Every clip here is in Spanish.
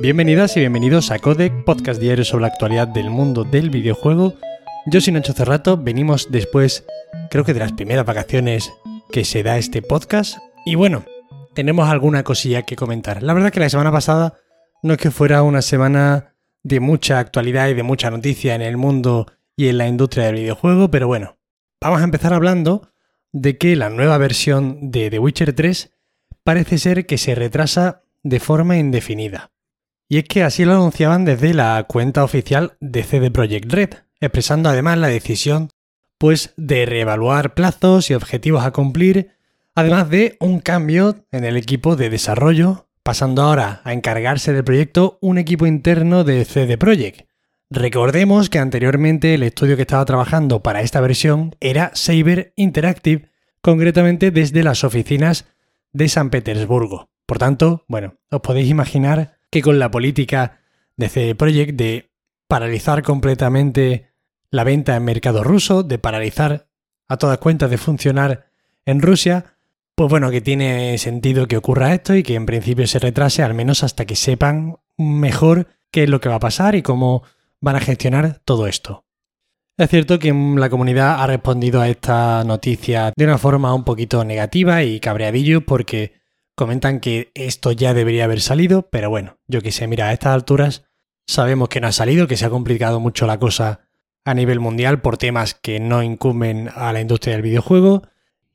Bienvenidas y bienvenidos a Codec, podcast diario sobre la actualidad del mundo del videojuego. Yo soy Nacho Cerrato, venimos después, creo que de las primeras vacaciones que se da este podcast. Y bueno, tenemos alguna cosilla que comentar. La verdad que la semana pasada no es que fuera una semana de mucha actualidad y de mucha noticia en el mundo y en la industria del videojuego, pero bueno, vamos a empezar hablando de que la nueva versión de The Witcher 3 parece ser que se retrasa de forma indefinida. Y es que así lo anunciaban desde la cuenta oficial de CD Projekt Red, expresando además la decisión pues de reevaluar plazos y objetivos a cumplir, además de un cambio en el equipo de desarrollo, pasando ahora a encargarse del proyecto un equipo interno de CD Projekt. Recordemos que anteriormente el estudio que estaba trabajando para esta versión era Saber Interactive, concretamente desde las oficinas de San Petersburgo. Por tanto, bueno, os podéis imaginar que con la política de CD Projekt de paralizar completamente la venta en mercado ruso, de paralizar a todas cuentas de funcionar en Rusia, pues bueno, que tiene sentido que ocurra esto y que en principio se retrase al menos hasta que sepan mejor qué es lo que va a pasar y cómo van a gestionar todo esto. Es cierto que la comunidad ha respondido a esta noticia de una forma un poquito negativa y cabreadillo porque Comentan que esto ya debería haber salido, pero bueno, yo que sé, mira, a estas alturas sabemos que no ha salido, que se ha complicado mucho la cosa a nivel mundial por temas que no incumben a la industria del videojuego.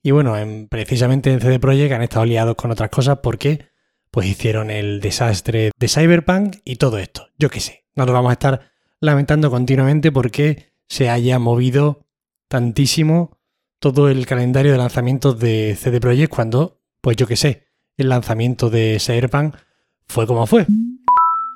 Y bueno, en, precisamente en CD Projekt han estado liados con otras cosas porque pues hicieron el desastre de Cyberpunk y todo esto. Yo qué sé, no nos vamos a estar lamentando continuamente porque se haya movido tantísimo todo el calendario de lanzamientos de CD Projekt cuando, pues yo qué sé, el lanzamiento de Cyberpunk fue como fue.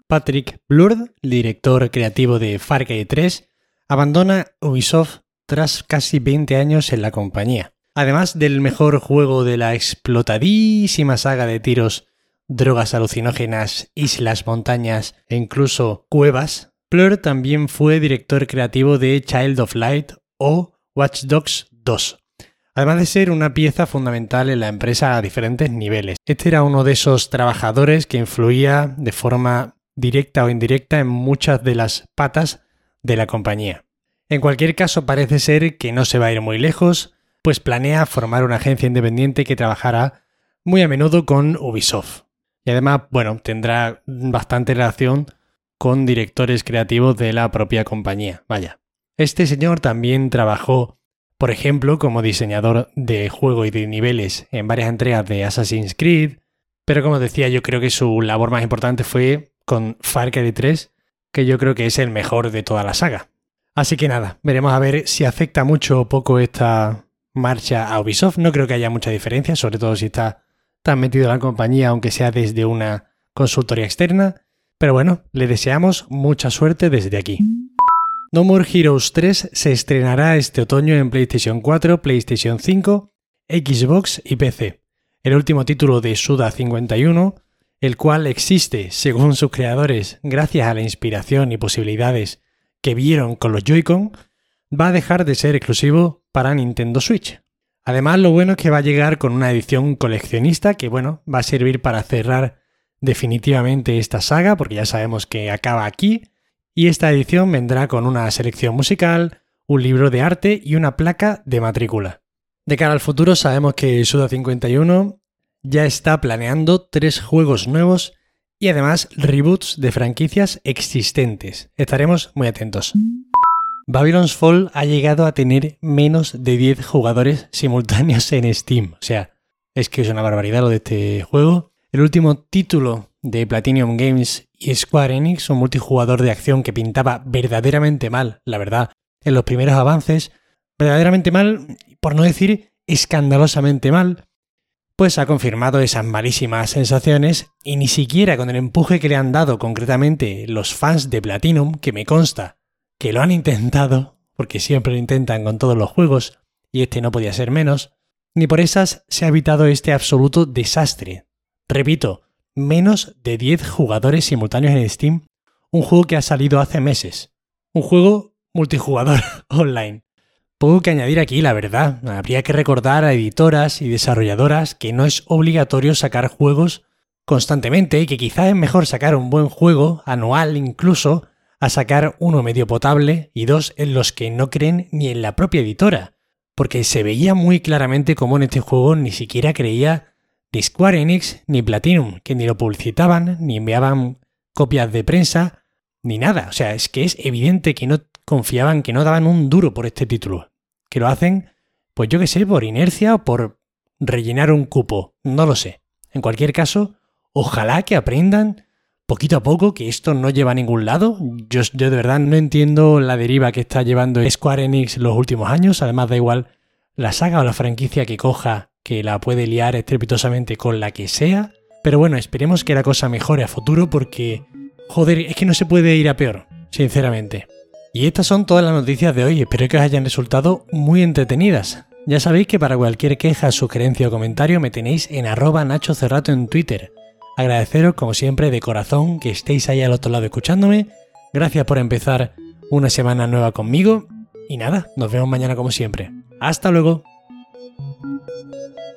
Patrick Blurd, director creativo de Far Cry 3, abandona Ubisoft tras casi 20 años en la compañía. Además del mejor juego de la explotadísima saga de tiros, drogas alucinógenas, islas, montañas e incluso cuevas, Blur también fue director creativo de Child of Light o Watch Dogs 2, además de ser una pieza fundamental en la empresa a diferentes niveles. Este era uno de esos trabajadores que influía de forma directa o indirecta en muchas de las patas de la compañía. En cualquier caso, parece ser que no se va a ir muy lejos, pues planea formar una agencia independiente que trabajará muy a menudo con Ubisoft. Y además, bueno, tendrá bastante relación con directores creativos de la propia compañía. Vaya. Este señor también trabajó por ejemplo, como diseñador de juego y de niveles en varias entregas de Assassin's Creed, pero como decía, yo creo que su labor más importante fue con Far Cry 3, que yo creo que es el mejor de toda la saga. Así que nada, veremos a ver si afecta mucho o poco esta marcha a Ubisoft. No creo que haya mucha diferencia, sobre todo si está tan metido en la compañía, aunque sea desde una consultoría externa. Pero bueno, le deseamos mucha suerte desde aquí. No More Heroes 3 se estrenará este otoño en PlayStation 4, PlayStation 5, Xbox y PC. El último título de Suda 51, el cual existe, según sus creadores, gracias a la inspiración y posibilidades que vieron con los Joy-Con, va a dejar de ser exclusivo para Nintendo Switch. Además, lo bueno es que va a llegar con una edición coleccionista que, bueno, va a servir para cerrar definitivamente esta saga, porque ya sabemos que acaba aquí y esta edición vendrá con una selección musical, un libro de arte y una placa de matrícula. De cara al futuro sabemos que Suda 51 ya está planeando tres juegos nuevos y además reboots de franquicias existentes. Estaremos muy atentos. Babylon's Fall ha llegado a tener menos de 10 jugadores simultáneos en Steam. O sea, es que es una barbaridad lo de este juego. El último título de Platinum Games y Square Enix, un multijugador de acción que pintaba verdaderamente mal, la verdad, en los primeros avances, verdaderamente mal, por no decir escandalosamente mal, pues ha confirmado esas malísimas sensaciones y ni siquiera con el empuje que le han dado concretamente los fans de Platinum, que me consta que lo han intentado, porque siempre lo intentan con todos los juegos, y este no podía ser menos, ni por esas se ha evitado este absoluto desastre. Repito, menos de 10 jugadores simultáneos en Steam, un juego que ha salido hace meses. Un juego multijugador online. Poco que añadir aquí, la verdad. Habría que recordar a editoras y desarrolladoras que no es obligatorio sacar juegos constantemente y que quizás es mejor sacar un buen juego, anual incluso, a sacar uno medio potable y dos en los que no creen ni en la propia editora, porque se veía muy claramente como en este juego ni siquiera creía de Square Enix ni Platinum, que ni lo publicitaban, ni enviaban copias de prensa, ni nada. O sea, es que es evidente que no confiaban, que no daban un duro por este título. Que lo hacen, pues yo que sé, por inercia o por rellenar un cupo. No lo sé. En cualquier caso, ojalá que aprendan poquito a poco que esto no lleva a ningún lado. Yo, yo de verdad no entiendo la deriva que está llevando Square Enix los últimos años. Además, da igual la saga o la franquicia que coja, que la puede liar estrepitosamente con la que sea. Pero bueno, esperemos que la cosa mejore a futuro porque, joder, es que no se puede ir a peor, sinceramente. Y estas son todas las noticias de hoy, espero que os hayan resultado muy entretenidas. Ya sabéis que para cualquier queja, sugerencia o comentario me tenéis en arroba Nacho Cerrato en Twitter. Agradeceros como siempre de corazón que estéis ahí al otro lado escuchándome. Gracias por empezar una semana nueva conmigo. Y nada, nos vemos mañana como siempre. Hasta luego. Thank you.